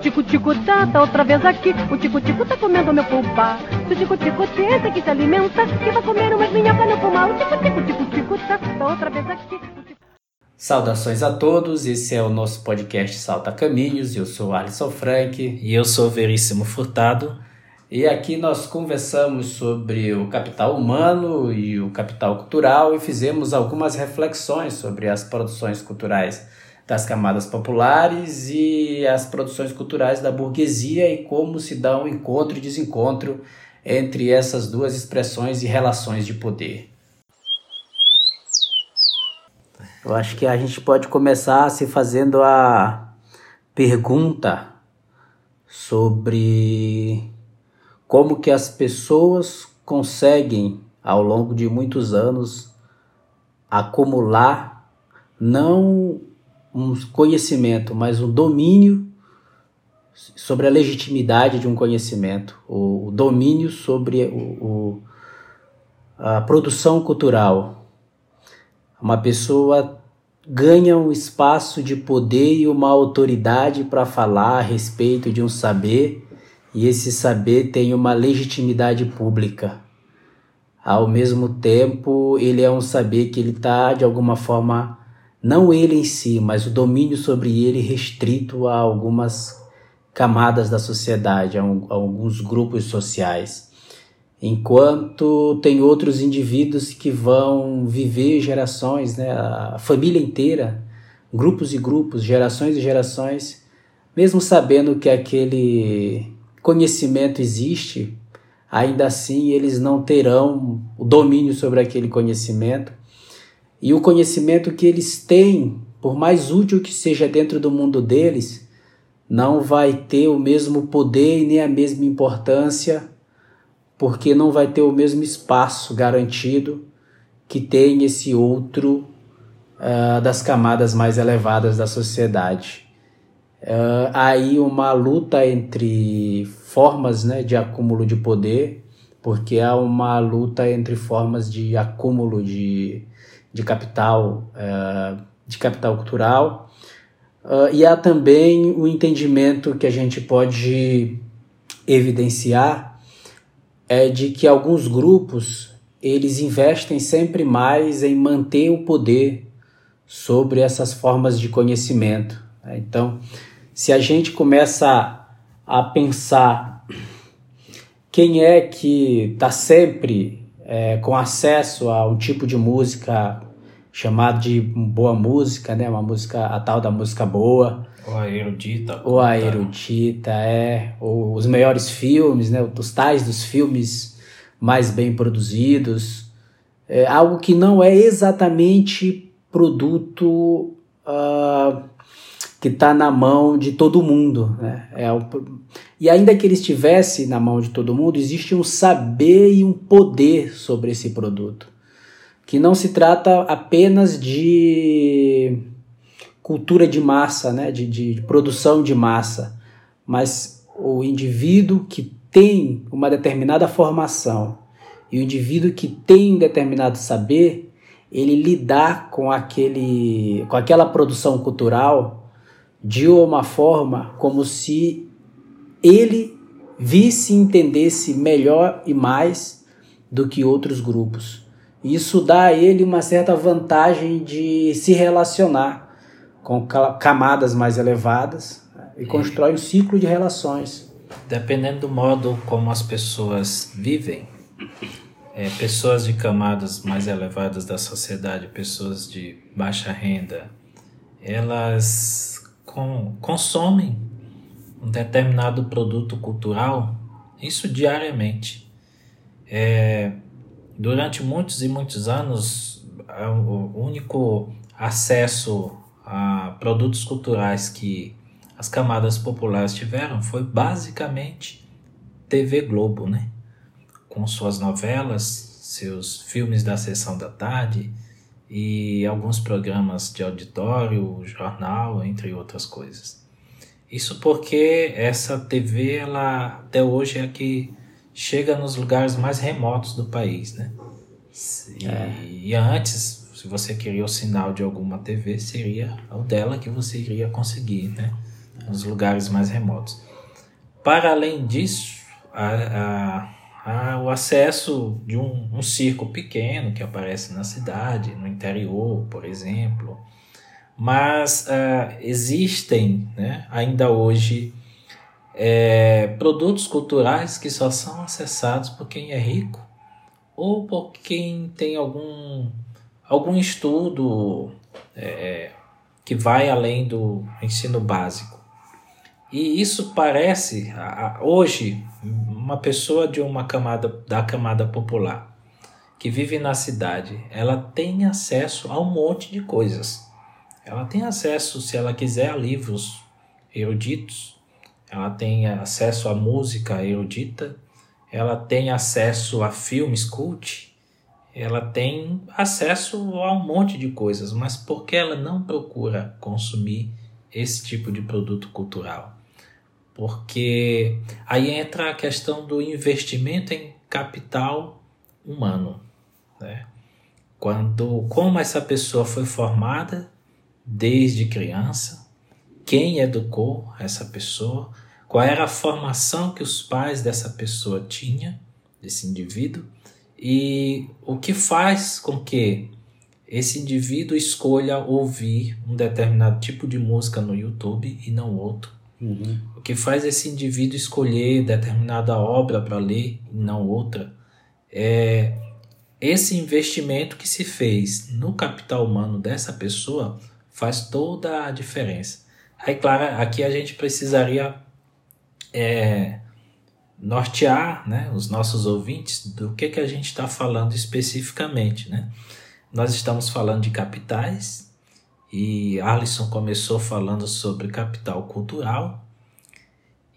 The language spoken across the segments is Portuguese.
tico-tico tá, tá outra vez aqui. O tico-tico tá comendo meu pulpa. Se o tico-tico tenta que se alimenta, que vai comer umas minhocas no pulmão. O tico-tico, tico-tico tá, tá outra vez aqui. Saudações a todos, esse é o nosso podcast Salta Caminhos. Eu sou Alisson Frank. E eu sou Veríssimo Furtado. E aqui nós conversamos sobre o capital humano e o capital cultural e fizemos algumas reflexões sobre as produções culturais das camadas populares e as produções culturais da burguesia e como se dá um encontro e desencontro entre essas duas expressões e relações de poder. Eu acho que a gente pode começar se fazendo a pergunta sobre como que as pessoas conseguem ao longo de muitos anos acumular não um conhecimento, mas um domínio sobre a legitimidade de um conhecimento, o domínio sobre o, o, a produção cultural. Uma pessoa ganha um espaço de poder e uma autoridade para falar a respeito de um saber e esse saber tem uma legitimidade pública. Ao mesmo tempo, ele é um saber que ele está, de alguma forma, não ele em si, mas o domínio sobre ele restrito a algumas camadas da sociedade, a, um, a alguns grupos sociais. Enquanto tem outros indivíduos que vão viver gerações, né, a família inteira, grupos e grupos, gerações e gerações, mesmo sabendo que aquele conhecimento existe, ainda assim eles não terão o domínio sobre aquele conhecimento. E o conhecimento que eles têm, por mais útil que seja dentro do mundo deles, não vai ter o mesmo poder e nem a mesma importância, porque não vai ter o mesmo espaço garantido que tem esse outro uh, das camadas mais elevadas da sociedade. Uh, aí uma luta entre formas né, de acúmulo de poder, porque há uma luta entre formas de acúmulo de, de capital, uh, de capital cultural, uh, e há também o entendimento que a gente pode evidenciar é de que alguns grupos eles investem sempre mais em manter o poder sobre essas formas de conhecimento. Né? Então, se a gente começa a pensar quem é que está sempre é, com acesso a um tipo de música chamado de boa música, né? Uma música, a tal da música boa. Ou a erudita. Ou a erudita, é. Ou os melhores filmes, né? Os tais dos filmes mais bem produzidos. É algo que não é exatamente produto uh, que está na mão de todo mundo. Né? É o, e ainda que ele estivesse na mão de todo mundo, existe um saber e um poder sobre esse produto. Que não se trata apenas de cultura de massa, né? de, de produção de massa, mas o indivíduo que tem uma determinada formação e o indivíduo que tem um determinado saber, ele lidar com, aquele, com aquela produção cultural de uma forma como se ele visse e entendesse melhor e mais do que outros grupos. Isso dá a ele uma certa vantagem de se relacionar com camadas mais elevadas né, e constrói um ciclo de relações. Dependendo do modo como as pessoas vivem, é, pessoas de camadas mais elevadas da sociedade, pessoas de baixa renda, elas com, consomem um determinado produto cultural, isso diariamente. É, durante muitos e muitos anos, o único acesso a produtos culturais que as camadas populares tiveram foi basicamente TV Globo, né? Com suas novelas, seus filmes da sessão da tarde, e alguns programas de auditório, jornal, entre outras coisas. Isso porque essa TV, ela até hoje é a que chega nos lugares mais remotos do país, né? E, é. e antes, se você queria o sinal de alguma TV, seria o dela que você iria conseguir, né? nos lugares mais remotos. Para além disso, a, a, a, o acesso de um, um circo pequeno que aparece na cidade, no interior, por exemplo, mas uh, existem né, ainda hoje é, produtos culturais que só são acessados por quem é rico ou por quem tem algum, algum estudo é, que vai além do ensino básico. E isso parece, hoje, uma pessoa de uma camada, da camada popular, que vive na cidade, ela tem acesso a um monte de coisas. Ela tem acesso, se ela quiser, a livros eruditos, ela tem acesso a música erudita, ela tem acesso a filmes cult, ela tem acesso a um monte de coisas, mas por que ela não procura consumir esse tipo de produto cultural? Porque aí entra a questão do investimento em capital humano, né? Quando como essa pessoa foi formada, desde criança, quem educou essa pessoa, qual era a formação que os pais dessa pessoa tinham, desse indivíduo, e o que faz com que esse indivíduo escolha ouvir um determinado tipo de música no YouTube e não outro. Uhum. O que faz esse indivíduo escolher determinada obra para ler e não outra. É esse investimento que se fez no capital humano dessa pessoa faz toda a diferença. Aí, claro, aqui a gente precisaria é, nortear né, os nossos ouvintes do que, que a gente está falando especificamente. Né? Nós estamos falando de capitais e Arlisson começou falando sobre capital cultural.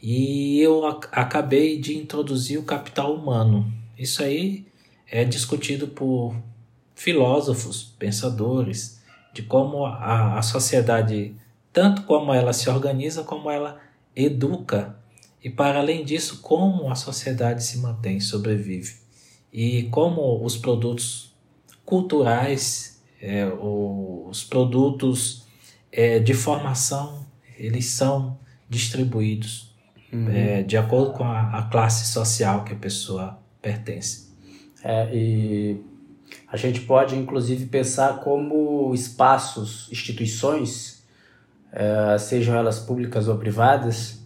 E eu acabei de introduzir o capital humano. Isso aí é discutido por filósofos, pensadores, de como a, a sociedade, tanto como ela se organiza, como ela educa, e para além disso, como a sociedade se mantém, sobrevive, e como os produtos culturais, é, os produtos é, de formação, eles são distribuídos uhum. é, de acordo com a, a, classe social que a pessoa pertence. É, e a gente pode, inclusive, pensar como espaços, instituições, eh, sejam elas públicas ou privadas,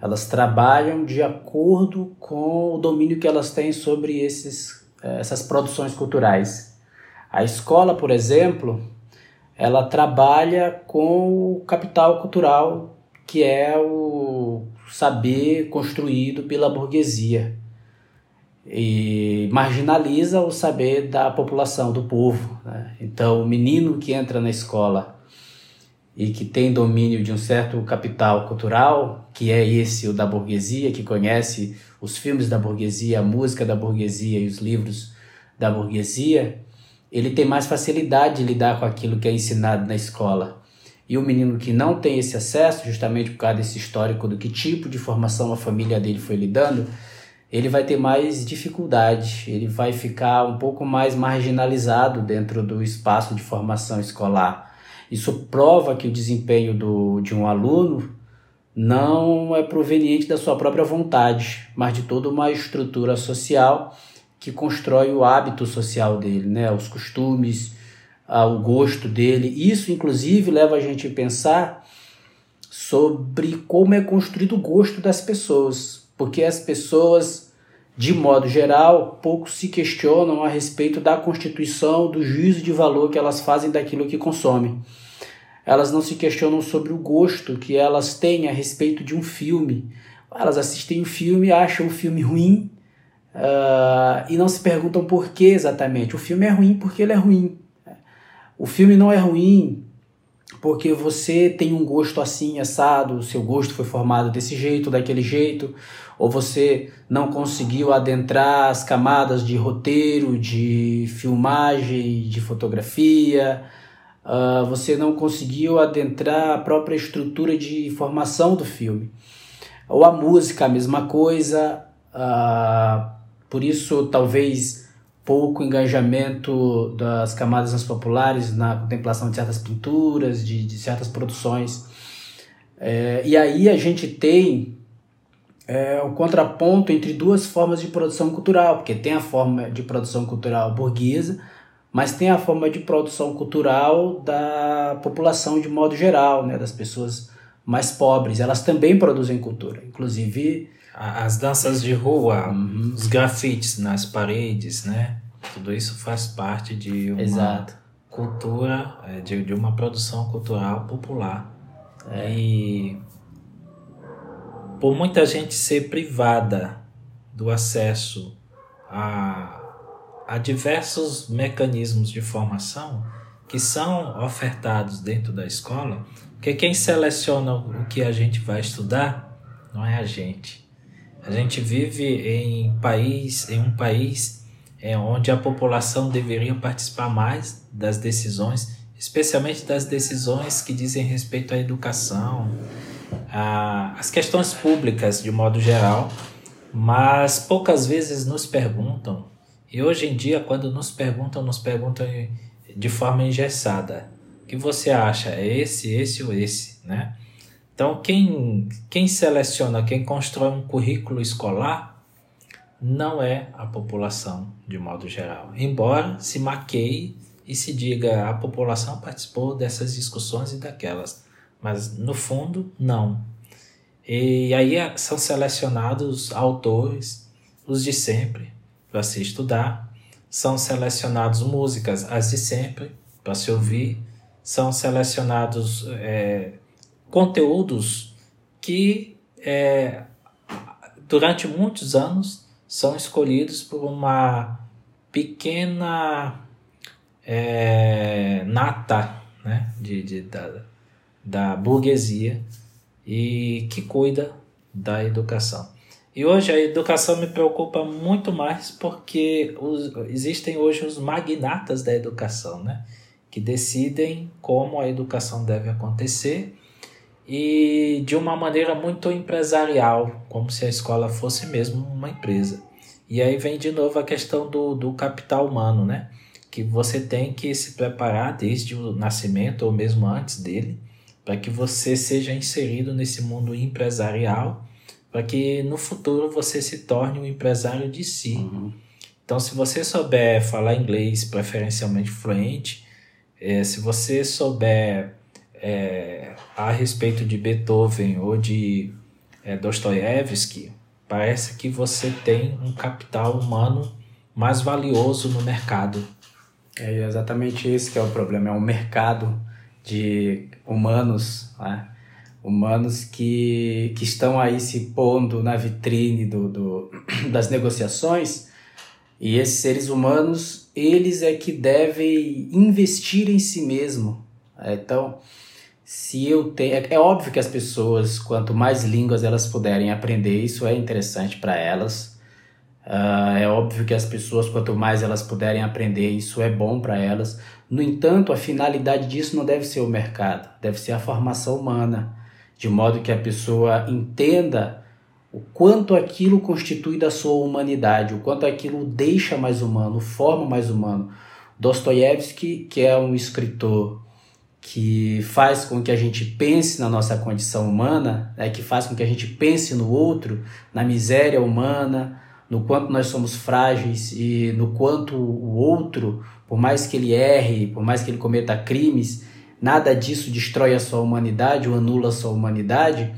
elas trabalham de acordo com o domínio que elas têm sobre esses, eh, essas produções culturais. A escola, por exemplo, ela trabalha com o capital cultural, que é o saber construído pela burguesia e marginaliza o saber da população, do povo. Né? Então, o menino que entra na escola e que tem domínio de um certo capital cultural, que é esse o da burguesia, que conhece os filmes da burguesia, a música da burguesia e os livros da burguesia, ele tem mais facilidade de lidar com aquilo que é ensinado na escola. E o menino que não tem esse acesso, justamente por causa desse histórico do que tipo de formação a família dele foi lidando, ele vai ter mais dificuldade, ele vai ficar um pouco mais marginalizado dentro do espaço de formação escolar. Isso prova que o desempenho do, de um aluno não é proveniente da sua própria vontade, mas de toda uma estrutura social que constrói o hábito social dele, né? os costumes, o gosto dele. Isso, inclusive, leva a gente a pensar sobre como é construído o gosto das pessoas porque as pessoas, de modo geral, pouco se questionam a respeito da constituição, do juízo de valor que elas fazem daquilo que consomem. Elas não se questionam sobre o gosto que elas têm a respeito de um filme. Elas assistem o um filme, acham o filme ruim uh, e não se perguntam por que exatamente. O filme é ruim porque ele é ruim. O filme não é ruim porque você tem um gosto assim, assado, o seu gosto foi formado desse jeito, daquele jeito, ou você não conseguiu adentrar as camadas de roteiro, de filmagem, de fotografia, uh, você não conseguiu adentrar a própria estrutura de formação do filme. Ou a música, a mesma coisa, uh, por isso talvez pouco engajamento das camadas mais populares na contemplação de certas pinturas, de, de certas produções É, e aí a gente tem é, o contraponto entre duas formas de produção cultural, porque tem a forma de produção cultural burguesa, mas tem a forma de produção cultural da população de modo geral, né, das pessoas mais pobres. Elas também produzem cultura, inclusive as danças de rua, uhum. os grafites nas paredes, né? Tudo isso faz parte de uma Exato. cultura, é, de, de uma produção cultural popular. É. E por muita gente ser privada do acesso a há diversos mecanismos de formação que são ofertados dentro da escola, porque quem seleciona o que a gente vai estudar não é a gente. A gente vive em país, em um país é, onde a população deveria participar mais das decisões, especialmente das decisões que dizem respeito à educação, às questões públicas de modo geral, mas poucas vezes nos perguntam e hoje em dia, quando nos perguntam, nos perguntam de forma engessada. O que você acha? É esse, esse ou esse, né? Então, quem, quem seleciona, quem constrói um currículo escolar, não é a população, de modo geral. Embora se maqueie e se diga a população participou dessas discussões e daquelas, mas no fundo, não. E aí são selecionados autores, os de sempre, para se estudar, são selecionados músicas as de sempre para se ouvir, são selecionados é, conteúdos que é, durante muitos anos são escolhidos por uma pequena é, nata né, de, de, da, da burguesia e que cuida da educação. E hoje a educação me preocupa muito mais porque os, existem hoje os magnatas da educação, né? Que decidem como a educação deve acontecer e de uma maneira muito empresarial, como se a escola fosse mesmo uma empresa. E aí vem de novo a questão do, do capital humano, né? Que você tem que se preparar desde o nascimento ou mesmo antes dele, para que você seja inserido nesse mundo empresarial para que no futuro você se torne um empresário de si. Uhum. Então, se você souber falar inglês preferencialmente fluente, é, se você souber é, a respeito de Beethoven ou de é, Dostoiévski, parece que você tem um capital humano mais valioso no mercado. É exatamente isso que é o problema, é um mercado de humanos, né? humanos que, que estão aí se pondo na vitrine do, do, das negociações e esses seres humanos eles é que devem investir em si mesmo é, então se eu tenho é, é óbvio que as pessoas quanto mais línguas elas puderem aprender isso é interessante para elas. Uh, é óbvio que as pessoas quanto mais elas puderem aprender isso é bom para elas. No entanto a finalidade disso não deve ser o mercado deve ser a formação humana. De modo que a pessoa entenda o quanto aquilo constitui da sua humanidade, o quanto aquilo deixa mais humano, forma mais humano. Dostoiévski, que é um escritor que faz com que a gente pense na nossa condição humana, né, que faz com que a gente pense no outro, na miséria humana, no quanto nós somos frágeis e no quanto o outro, por mais que ele erre, por mais que ele cometa crimes, nada disso destrói a sua humanidade ou anula a sua humanidade,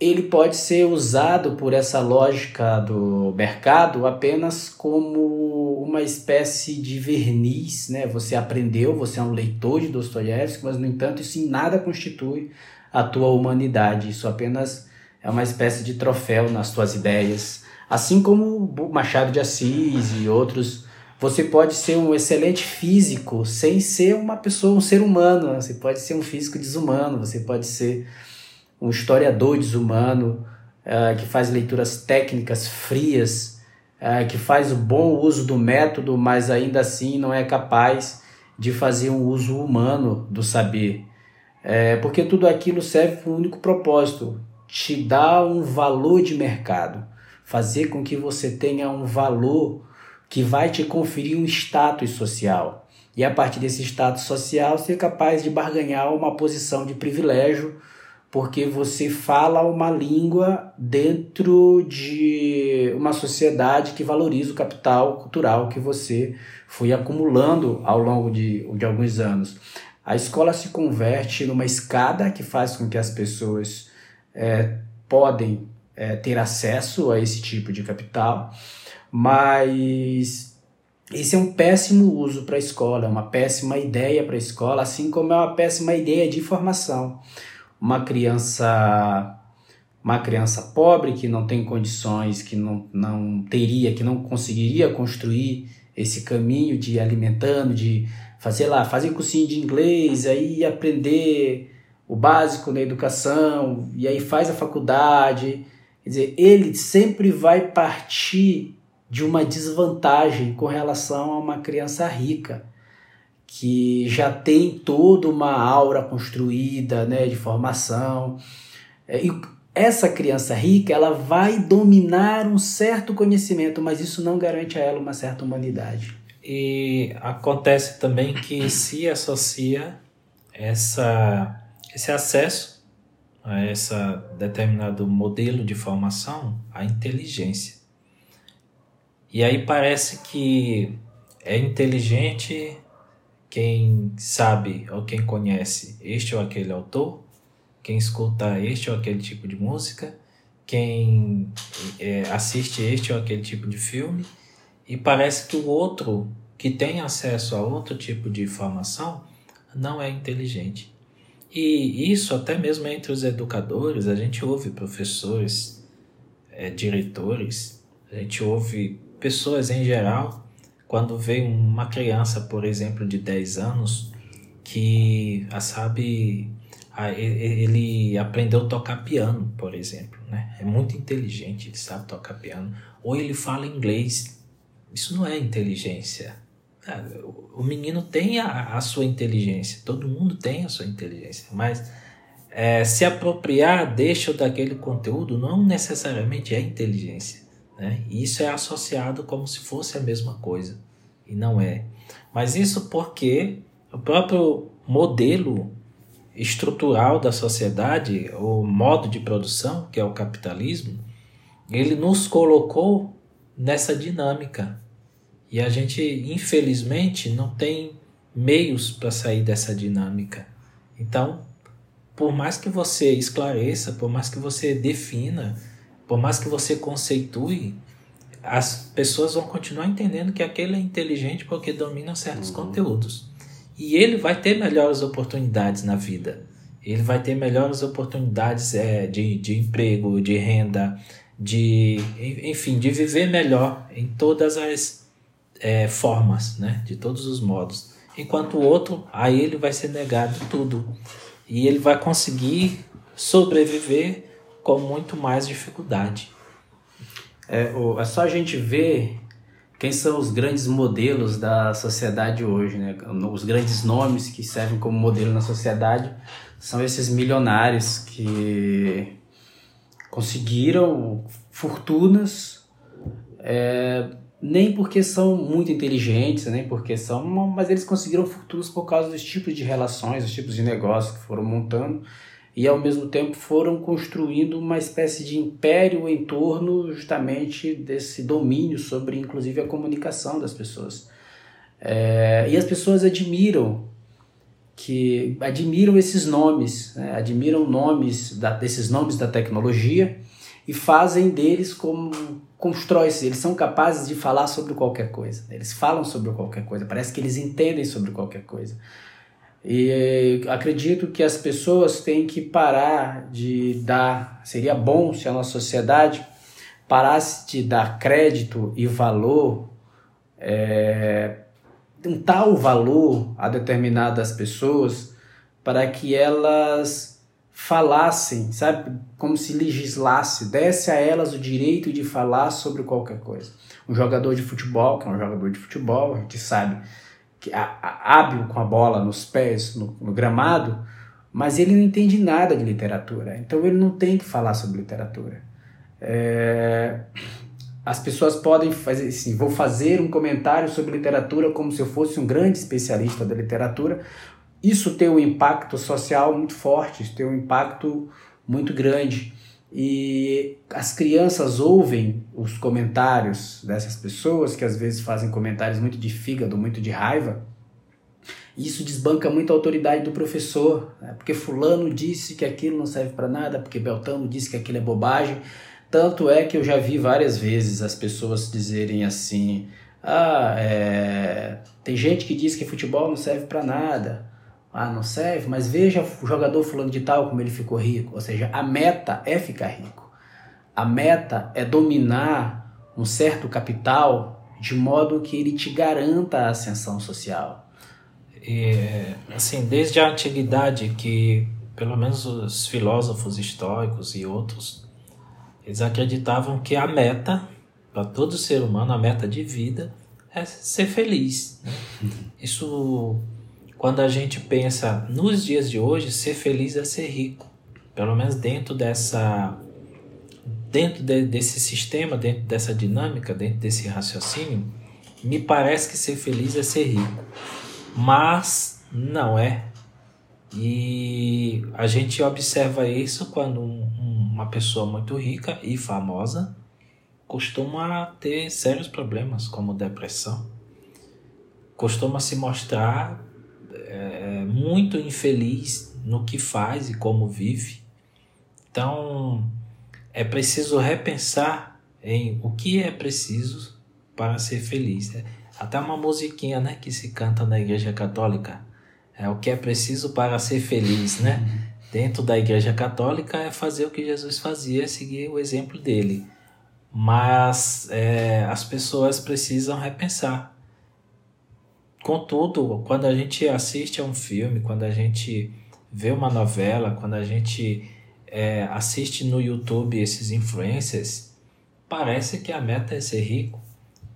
ele pode ser usado por essa lógica do mercado apenas como uma espécie de verniz, né? Você aprendeu, você é um leitor de Dostoiévski, mas no entanto isso em nada constitui a tua humanidade, isso apenas é uma espécie de troféu nas tuas ideias, assim como Machado de Assis e outros você pode ser um excelente físico sem ser uma pessoa, um ser humano. Você pode ser um físico desumano, você pode ser um historiador desumano uh, que faz leituras técnicas frias, uh, que faz o bom uso do método, mas ainda assim não é capaz de fazer um uso humano do saber. É, porque tudo aquilo serve para um único propósito: te dar um valor de mercado, fazer com que você tenha um valor que vai te conferir um status social. E a partir desse status social, ser capaz de barganhar uma posição de privilégio porque você fala uma língua dentro de uma sociedade que valoriza o capital cultural que você foi acumulando ao longo de, de alguns anos. A escola se converte numa escada que faz com que as pessoas é, podem é, ter acesso a esse tipo de capital, mas esse é um péssimo uso para a escola, é uma péssima ideia para a escola, assim como é uma péssima ideia de formação uma criança uma criança pobre que não tem condições, que não, não teria, que não conseguiria construir esse caminho de alimentando, de fazer lá, fazer cursinho de inglês, aí aprender o básico da educação, e aí faz a faculdade. Quer dizer, ele sempre vai partir de uma desvantagem com relação a uma criança rica que já tem toda uma aura construída né, de formação. É, e essa criança rica ela vai dominar um certo conhecimento, mas isso não garante a ela uma certa humanidade. E acontece também que se associa essa, esse acesso a esse determinado modelo de formação à inteligência. E aí parece que é inteligente quem sabe ou quem conhece este ou aquele autor, quem escuta este ou aquele tipo de música, quem é, assiste este ou aquele tipo de filme, e parece que o outro que tem acesso a outro tipo de informação não é inteligente. E isso até mesmo entre os educadores, a gente ouve professores, é, diretores, a gente ouve pessoas em geral quando vê uma criança, por exemplo, de 10 anos, que a sabe ele aprendeu a tocar piano, por exemplo, né? É muito inteligente, ele sabe tocar piano, ou ele fala inglês. Isso não é inteligência. Ah, o menino tem a, a sua inteligência, todo mundo tem a sua inteligência, mas é, se apropriar ou daquele conteúdo não necessariamente é inteligência. Né? E isso é associado como se fosse a mesma coisa, e não é. Mas isso porque o próprio modelo estrutural da sociedade, o modo de produção, que é o capitalismo, ele nos colocou nessa dinâmica. E a gente, infelizmente, não tem meios para sair dessa dinâmica. Então, por mais que você esclareça, por mais que você defina, por mais que você conceitue, as pessoas vão continuar entendendo que aquele é inteligente porque domina certos uhum. conteúdos. E ele vai ter melhores oportunidades na vida. Ele vai ter melhores oportunidades é, de, de emprego, de renda, de enfim, de viver melhor em todas as é, formas, né? de todos os modos. Enquanto o outro, a ele vai ser negado tudo. E ele vai conseguir sobreviver com muito mais dificuldade. É, é só a gente ver quem são os grandes modelos da sociedade hoje, né? Os grandes nomes que servem como modelo na sociedade são esses milionários que conseguiram fortunas, é, nem porque são muito inteligentes, nem porque são, mas eles conseguiram fortunas por causa dos tipos de relações, dos tipos de negócios que foram montando e ao mesmo tempo foram construindo uma espécie de império em torno justamente desse domínio sobre inclusive a comunicação das pessoas. É, e as pessoas admiram que admiram esses nomes, né? admiram nomes da, desses nomes da tecnologia e fazem deles como constrói-se, eles são capazes de falar sobre qualquer coisa. Eles falam sobre qualquer coisa, parece que eles entendem sobre qualquer coisa. E acredito que as pessoas têm que parar de dar. Seria bom se a nossa sociedade parasse de dar crédito e valor, é, um tal valor a determinadas pessoas, para que elas falassem, sabe? Como se legislasse, desse a elas o direito de falar sobre qualquer coisa. Um jogador de futebol, que é um jogador de futebol, a gente sabe que, hábil com a bola nos pés, no, no gramado, mas ele não entende nada de literatura. Então ele não tem que falar sobre literatura. É, as pessoas podem fazer assim, vou fazer um comentário sobre literatura como se eu fosse um grande especialista da literatura, isso tem um impacto social muito forte, isso tem um impacto muito grande. E as crianças ouvem os comentários dessas pessoas que às vezes fazem comentários muito de fígado, muito de raiva. E isso desbanca muito a autoridade do professor, né? porque fulano disse que aquilo não serve para nada, porque Beltano disse que aquilo é bobagem. Tanto é que eu já vi várias vezes as pessoas dizerem assim: ah, é... tem gente que diz que futebol não serve para nada. Ah, não serve, mas veja o jogador fulano de tal como ele ficou rico. Ou seja, a meta é ficar rico. A meta é dominar um certo capital de modo que ele te garanta a ascensão social. E, assim, desde a antiguidade que pelo menos os filósofos históricos e outros eles acreditavam que a meta para todo ser humano, a meta de vida é ser feliz. Né? Isso quando a gente pensa nos dias de hoje, ser feliz é ser rico. Pelo menos dentro dessa dentro de, desse sistema, dentro dessa dinâmica, dentro desse raciocínio, me parece que ser feliz é ser rico. Mas não é. E a gente observa isso quando um, uma pessoa muito rica e famosa costuma ter sérios problemas, como depressão. Costuma se mostrar é, muito infeliz no que faz e como vive. Então, é preciso repensar em o que é preciso para ser feliz. É, até uma musiquinha né, que se canta na Igreja Católica. É o que é preciso para ser feliz, né? Uhum. Dentro da Igreja Católica é fazer o que Jesus fazia, seguir o exemplo dele. Mas é, as pessoas precisam repensar Contudo, quando a gente assiste a um filme, quando a gente vê uma novela, quando a gente é, assiste no YouTube esses influencers, parece que a meta é ser rico.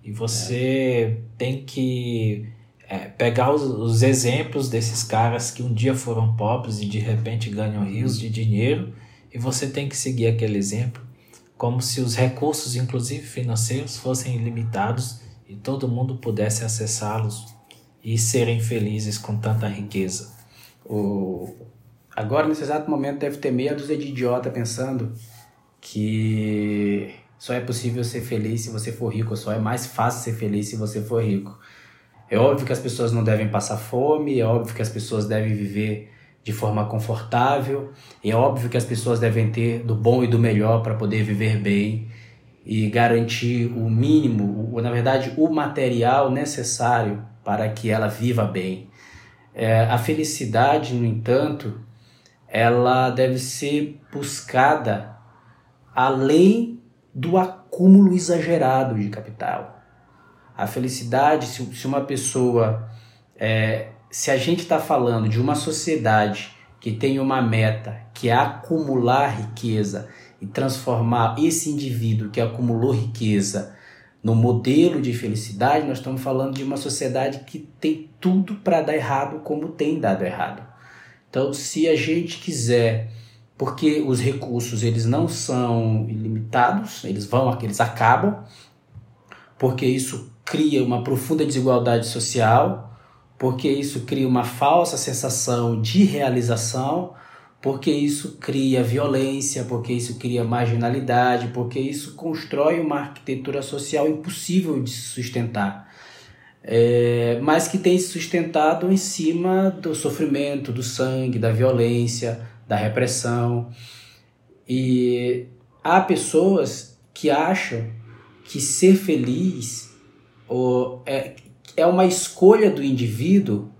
E você é. tem que é, pegar os, os, exemplos desses caras que um dia foram pobres e de repente ganham rios de dinheiro, e você tem que seguir aquele exemplo, como se os recursos, inclusive financeiros, fossem ilimitados e todo mundo pudesse acessá-los e serem felizes com tanta riqueza. O... Agora, nesse exato momento, deve ter meia dúzia de idiota pensando que só é possível ser feliz se você for rico, só é mais fácil ser feliz se você for rico. É óbvio que as pessoas não devem passar fome, é óbvio que as pessoas devem viver de forma confortável, é óbvio que as pessoas devem ter do bom e do melhor para poder viver bem e garantir o mínimo, ou na verdade o material necessário para que ela viva bem. É, a felicidade, no entanto, ela deve ser buscada além do acúmulo exagerado de capital. A felicidade, se, se uma pessoa, é, se a gente está falando de uma sociedade que tem uma meta que é acumular riqueza e transformar esse indivíduo que acumulou riqueza no modelo de felicidade, nós estamos falando de uma sociedade que tem tudo para dar errado como tem dado errado. Então, se a gente quiser, porque os recursos eles não são ilimitados, eles vão, eles acabam, porque isso cria uma profunda desigualdade social, porque isso cria uma falsa sensação de realização, porque isso cria violência, porque isso cria marginalidade, porque isso constrói uma arquitetura social impossível de se sustentar. É, mas que tem se sustentado em cima do sofrimento, do sangue, da violência, da repressão. E há pessoas que acham que ser feliz ou é, é uma escolha do indivíduo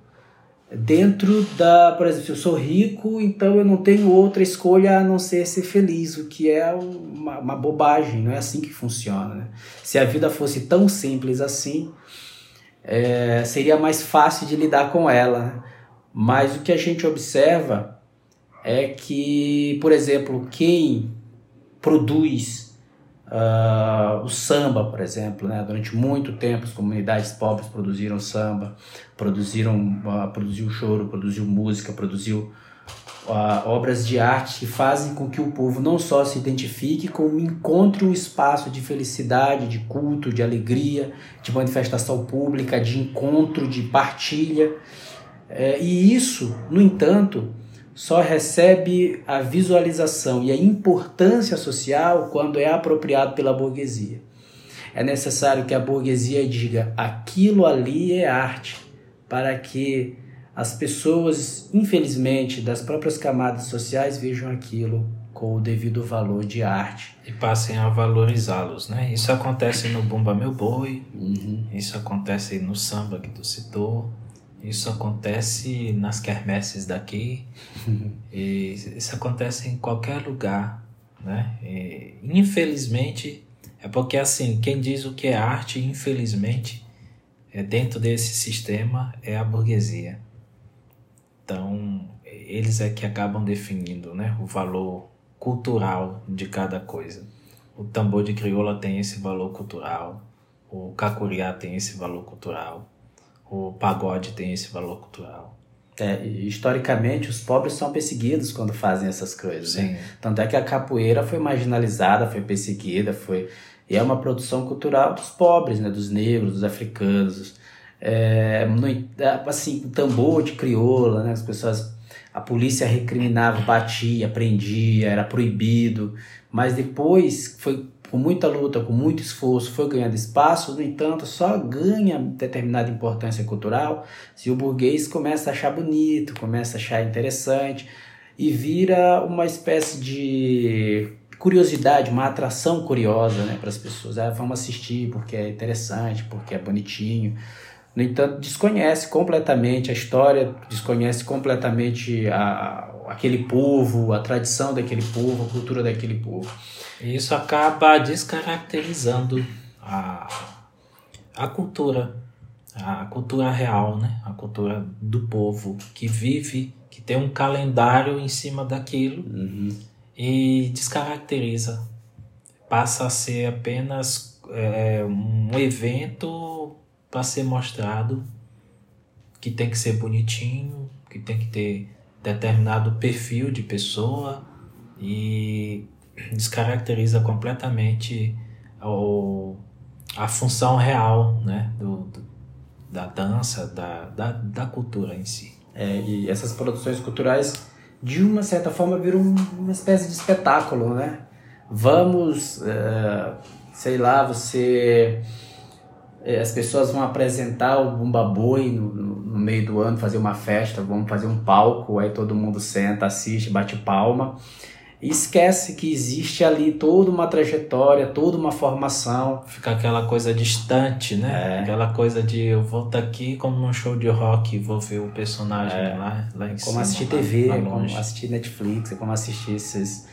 dentro da, por exemplo, eu sou rico, então eu não tenho outra escolha a não ser ser feliz, o que é uma, uma bobagem, não é assim que funciona. Né? Se a vida fosse tão simples assim, é, seria mais fácil de lidar com ela. Né? Mas o que a gente observa é que, por exemplo, quem produz Uh, o samba, por exemplo, né? durante muito tempo as comunidades pobres produziram samba, produziram, uh, produziu choro, produziu música, produziu uh, obras de arte que fazem com que o povo não só se identifique, como encontre um espaço de felicidade, de culto, de alegria, de manifestação pública, de encontro, de partilha. É, e isso, no entanto, só recebe a visualização e a importância social quando é apropriado pela burguesia. É necessário que a burguesia diga aquilo ali é arte, para que as pessoas, infelizmente, das próprias camadas sociais vejam aquilo com o devido valor de arte. E passem a valorizá-los, né? Isso acontece no Bumba Meu Boi, uhum. isso acontece no samba que tu citou, isso acontece nas quermesses daqui, isso acontece em qualquer lugar, né? E, infelizmente, é porque assim, quem diz o que é arte, infelizmente, é dentro desse sistema é a burguesia. Então, eles é que acabam definindo, né, o valor cultural de cada coisa. O tambor de crioula tem esse valor cultural, o cacuriá tem esse valor cultural, o pagode tem esse valor cultural. É, historicamente, os pobres são perseguidos quando fazem essas coisas. Né? Tanto é que a capoeira foi marginalizada, foi perseguida, foi e é uma produção cultural dos pobres, né? dos negros, dos africanos. É, no, assim, o tambor de crioula, né? as pessoas a polícia recriminava, batia, prendia, era proibido, mas depois foi com muita luta, com muito esforço, foi ganhando espaço, no entanto, só ganha determinada importância cultural se o burguês começa a achar bonito, começa a achar interessante e vira uma espécie de curiosidade, uma atração curiosa né, para as pessoas. Ah, vamos assistir porque é interessante, porque é bonitinho. No entanto, desconhece completamente a história, desconhece completamente a, aquele povo, a tradição daquele povo, a cultura daquele povo. E isso acaba descaracterizando a, a cultura, a cultura real, né? a cultura do povo que vive, que tem um calendário em cima daquilo uhum. e descaracteriza. Passa a ser apenas é, um evento para ser mostrado que tem que ser bonitinho, que tem que ter determinado perfil de pessoa e descaracteriza completamente o, a função real né, do, do da dança, da, da, da cultura em si. É, e essas produções culturais, de uma certa forma, viram uma espécie de espetáculo, né? Vamos, uh, sei lá, você as pessoas vão apresentar o Bumba Boi no, no, no, meio do ano, fazer uma festa, vão fazer um palco, aí todo mundo senta, assiste, bate palma. E esquece que existe ali toda uma trajetória, toda uma formação. Fica aquela coisa distante, né? É. Aquela coisa de eu vou estar tá aqui como num show de rock e vou ver o personagem é. lá, lá em como cima. Como assistir TV, como assistir Netflix, é como assistir esses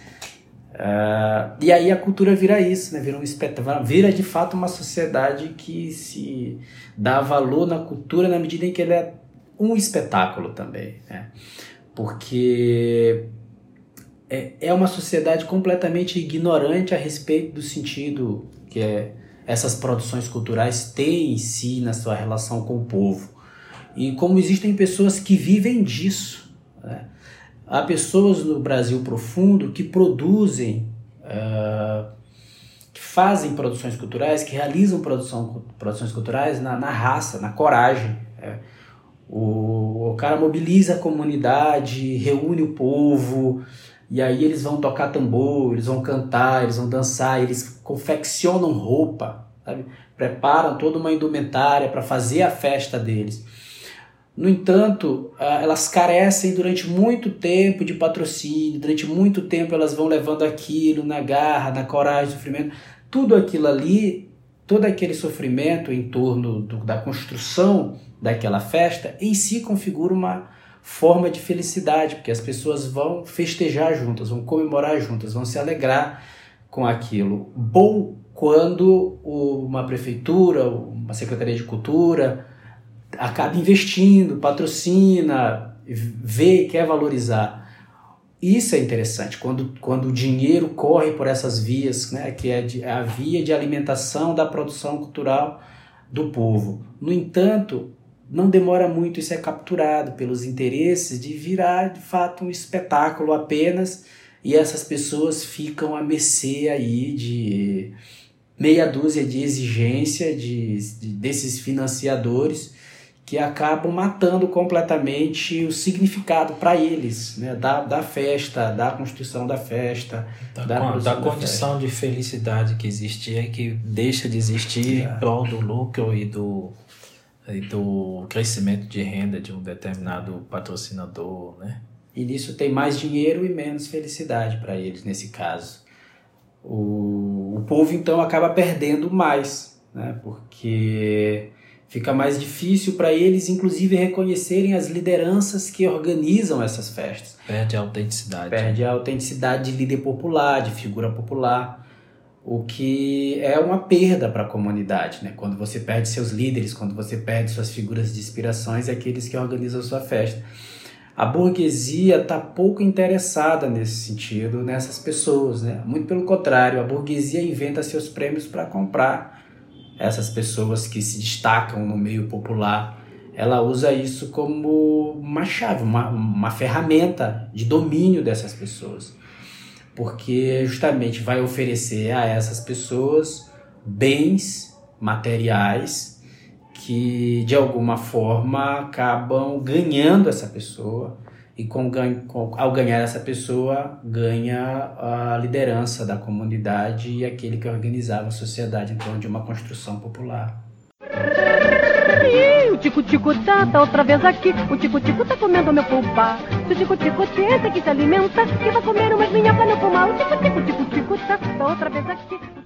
Uh, e aí a cultura vira isso, né? vira, um espetáculo, vira de fato uma sociedade que se dá valor na cultura na medida em que ele é um espetáculo também. Né? Porque é, é uma sociedade completamente ignorante a respeito do sentido que é, essas produções culturais têm em si na sua relação com o povo. E como existem pessoas que vivem disso. Né? Há pessoas no Brasil profundo que produzem, uh, que fazem produções culturais, que realizam produção, produções culturais na, na raça, na coragem. É. O, o cara mobiliza a comunidade, reúne o povo, e aí eles vão tocar tambor, eles vão cantar, eles vão dançar, eles confeccionam roupa, sabe? preparam toda uma indumentária para fazer a festa deles. No entanto, elas carecem durante muito tempo de patrocínio, durante muito tempo elas vão levando aquilo na garra, na coragem, sofrimento. Tudo aquilo ali, todo aquele sofrimento em torno do, da construção daquela festa, em si configura uma forma de felicidade, porque as pessoas vão festejar juntas, vão comemorar juntas, vão se alegrar com aquilo. Bom quando uma prefeitura, uma secretaria de cultura, acaba investindo, patrocina, vê, quer valorizar. Isso é interessante, quando, quando o dinheiro corre por essas vias, né, que é, de, é a via de alimentação da produção cultural do povo. No entanto, não demora muito isso é capturado pelos interesses de virar de fato um espetáculo apenas e essas pessoas ficam à mercê aí de meia dúzia de exigência de, de desses financiadores que acabam matando completamente o significado para eles, né? da, da festa, da constituição da festa, da, da, con da condição de felicidade que existia e que deixa de existir É. em prol do lucro e do, e do crescimento de renda de um determinado patrocinador, né? E nisso tem mais dinheiro e menos felicidade para eles, nesse caso. O, o povo então acaba perdendo mais, né? porque fica mais difícil para eles, inclusive, reconhecerem as lideranças que organizam essas festas. Perde a autenticidade. Perde a autenticidade de líder popular, de figura popular, o que é uma perda para a comunidade. Né? Quando você perde seus líderes, quando você perde suas figuras de inspirações, é aqueles que organizam a sua festa. A burguesia está pouco interessada nesse sentido, nessas pessoas. Né? Muito pelo contrário, a burguesia inventa seus prêmios para comprar essas pessoas que se destacam no meio popular. Ela usa isso como uma chave, uma, uma ferramenta de domínio dessas pessoas. Porque justamente vai oferecer a essas pessoas bens materiais que de alguma forma acabam ganhando essa pessoa e com, ao ganhar essa pessoa ganha a liderança da comunidade e aquele que organizava a sociedade torno de uma construção popular. Ih, o tico-tico tá, tá outra vez aqui. O tico-tico tá comendo meu pulpar. Se o tico-tico tenta que se alimenta, que vai comer umas minhocas no pulmão. O tico-tico, tico-tico tá, tá outra vez aqui.